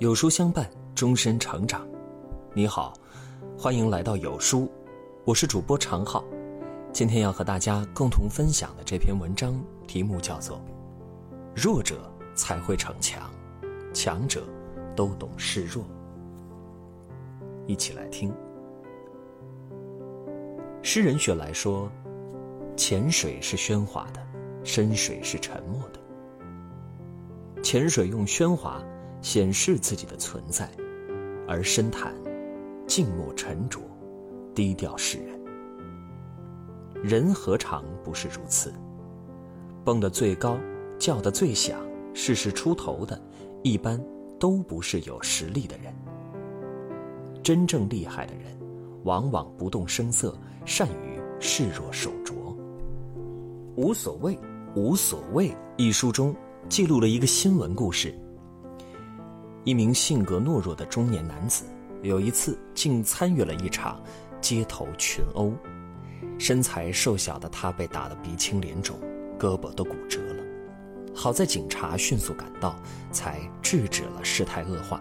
有书相伴，终身成长。你好，欢迎来到有书，我是主播常浩。今天要和大家共同分享的这篇文章题目叫做《弱者才会逞强，强者都懂示弱》。一起来听。诗人雪莱说：“浅水是喧哗的，深水是沉默的。浅水用喧哗。”显示自己的存在，而深潭静默沉着，低调示人。人何尝不是如此？蹦得最高，叫得最响，事事出头的，一般都不是有实力的人。真正厉害的人，往往不动声色，善于示弱守拙。无所谓，无所谓。一书中记录了一个新闻故事。一名性格懦弱的中年男子，有一次竟参与了一场街头群殴。身材瘦小的他被打得鼻青脸肿，胳膊都骨折了。好在警察迅速赶到，才制止了事态恶化。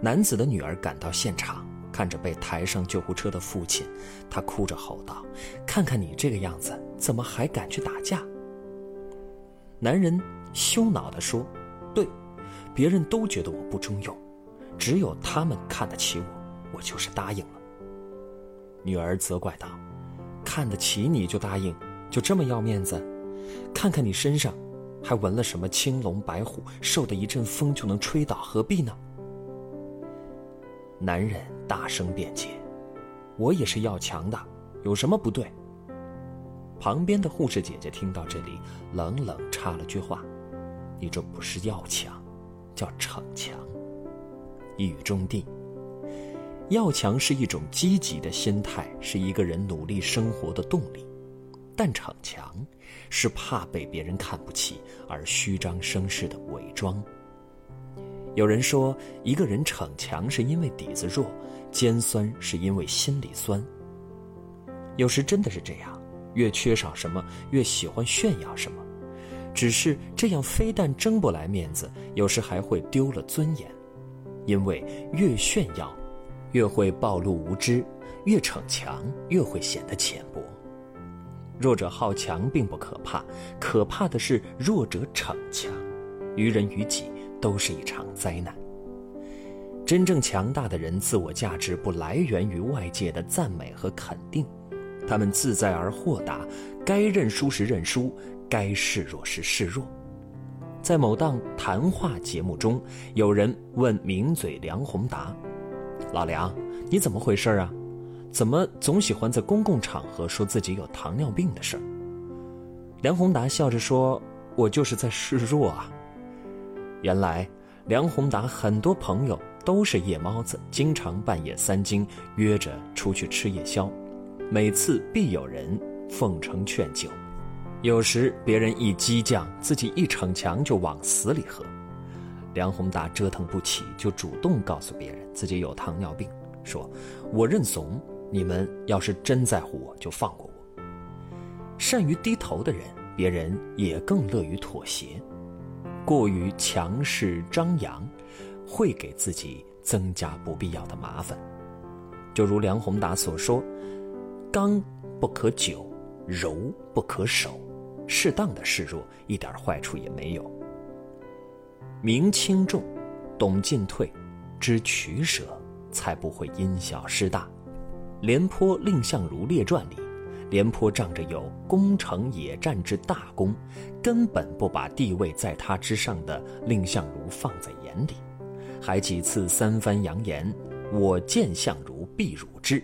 男子的女儿赶到现场，看着被抬上救护车的父亲，她哭着吼道：“看看你这个样子，怎么还敢去打架？”男人羞恼地说：“对。”别人都觉得我不中用，只有他们看得起我，我就是答应了。女儿责怪道：“看得起你就答应，就这么要面子？看看你身上，还纹了什么青龙白虎，受的一阵风就能吹倒，何必呢？”男人大声辩解：“我也是要强的，有什么不对？”旁边的护士姐姐听到这里，冷冷插了句话：“你这不是要强。”叫逞强，一语中的。要强是一种积极的心态，是一个人努力生活的动力；但逞强是怕被别人看不起而虚张声势的伪装。有人说，一个人逞强是因为底子弱，尖酸是因为心里酸。有时真的是这样，越缺少什么，越喜欢炫耀什么。只是这样，非但争不来面子，有时还会丢了尊严，因为越炫耀，越会暴露无知；越逞强，越会显得浅薄。弱者好强并不可怕，可怕的是弱者逞强，于人于己都是一场灾难。真正强大的人，自我价值不来源于外界的赞美和肯定，他们自在而豁达，该认输时认输。该示弱时示弱，在某档谈话节目中，有人问名嘴梁宏达：“老梁，你怎么回事啊？怎么总喜欢在公共场合说自己有糖尿病的事儿？”梁宏达笑着说：“我就是在示弱啊。”原来，梁宏达很多朋友都是夜猫子，经常半夜三更约着出去吃夜宵，每次必有人奉承劝酒。有时别人一激将，自己一逞强就往死里喝。梁宏达折腾不起，就主动告诉别人自己有糖尿病，说：“我认怂，你们要是真在乎我，就放过我。”善于低头的人，别人也更乐于妥协。过于强势张扬，会给自己增加不必要的麻烦。就如梁宏达所说：“刚不可久，柔不可守。”适当的示弱，一点坏处也没有。明轻重，懂进退，知取舍，才不会因小失大。廉颇蔺相如列传里，廉颇仗着有攻城野战之大功，根本不把地位在他之上的蔺相如放在眼里，还几次三番扬言：“我见相如，必辱之。”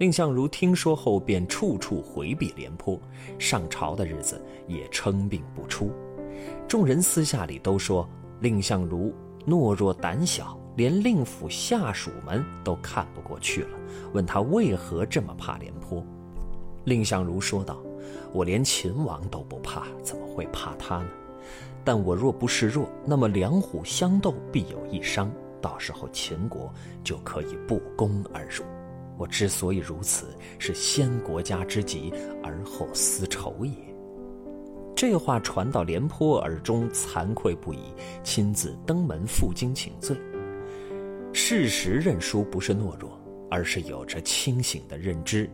蔺相如听说后，便处处回避廉颇，上朝的日子也称病不出。众人私下里都说蔺相如懦弱胆小，连令府下属们都看不过去了，问他为何这么怕廉颇。蔺相如说道：“我连秦王都不怕，怎么会怕他呢？但我若不示弱，那么两虎相斗必有一伤，到时候秦国就可以不攻而入。”我之所以如此，是先国家之急而后私仇也。这话传到廉颇耳中，惭愧不已，亲自登门负荆请罪。事实认输不是懦弱，而是有着清醒的认知。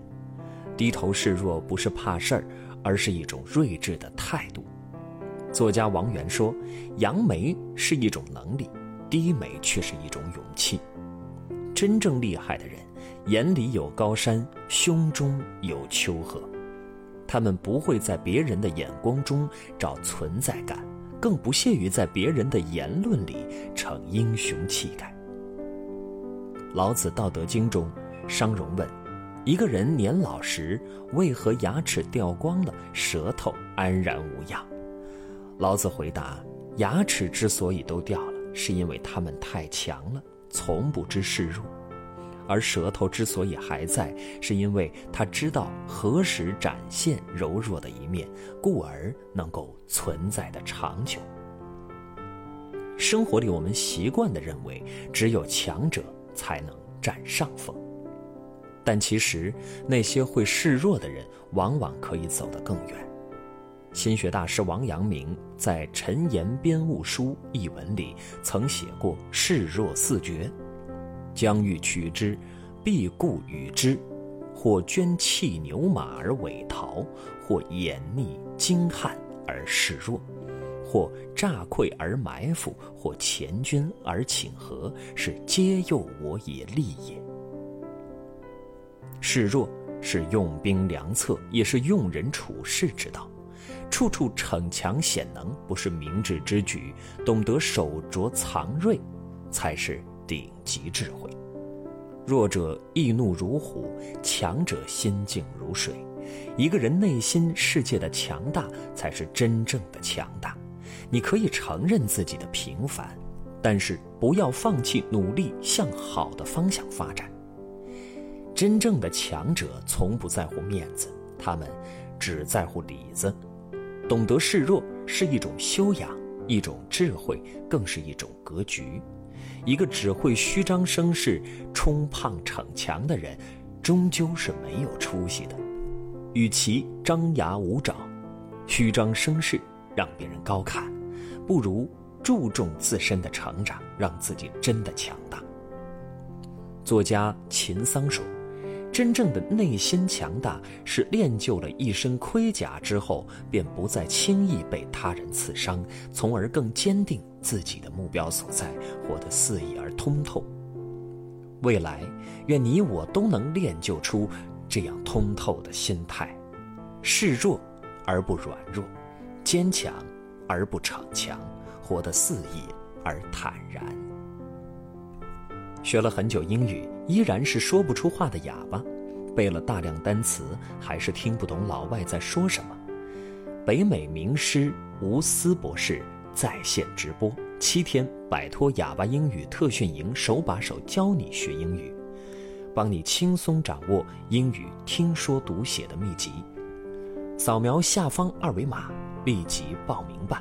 低头示弱不是怕事儿，而是一种睿智的态度。作家王源说：“扬眉是一种能力，低眉却是一种勇气。真正厉害的人，眼里有高山，胸中有丘壑。他们不会在别人的眼光中找存在感，更不屑于在别人的言论里逞英雄气概。”老子《道德经》中，商容问：“一个人年老时，为何牙齿掉光了，舌头安然无恙？”老子回答：“牙齿之所以都掉了，是因为他们太强了，从不知示弱；而舌头之所以还在，是因为他知道何时展现柔弱的一面，故而能够存在的长久。”生活里，我们习惯地认为，只有强者。才能占上风，但其实那些会示弱的人，往往可以走得更远。心学大师王阳明在《陈言编务书》一文里曾写过“示弱四绝”：将欲取之，必固与之；或捐弃牛马而委逃，或掩匿精悍而示弱。或诈溃而埋伏，或前军而请和，是皆诱我也利也。示弱是用兵良策，也是用人处事之道。处处逞强显能，不是明智之举。懂得守拙藏锐，才是顶级智慧。弱者易怒如虎，强者心静如水。一个人内心世界的强大，才是真正的强大。你可以承认自己的平凡，但是不要放弃努力向好的方向发展。真正的强者从不在乎面子，他们只在乎里子。懂得示弱是一种修养，一种智慧，更是一种格局。一个只会虚张声势、冲胖逞强的人，终究是没有出息的。与其张牙舞爪、虚张声势，让别人高看。不如注重自身的成长，让自己真的强大。作家秦桑说：“真正的内心强大，是练就了一身盔甲之后，便不再轻易被他人刺伤，从而更坚定自己的目标所在，活得肆意而通透。未来，愿你我都能练就出这样通透的心态：示弱而不软弱，坚强。”而不逞强，活得肆意而坦然。学了很久英语，依然是说不出话的哑巴；背了大量单词，还是听不懂老外在说什么。北美名师吴思博士在线直播七天，摆脱哑巴英语特训营，手把手教你学英语，帮你轻松掌握英语听说读写的秘籍。扫描下方二维码。立即报名吧！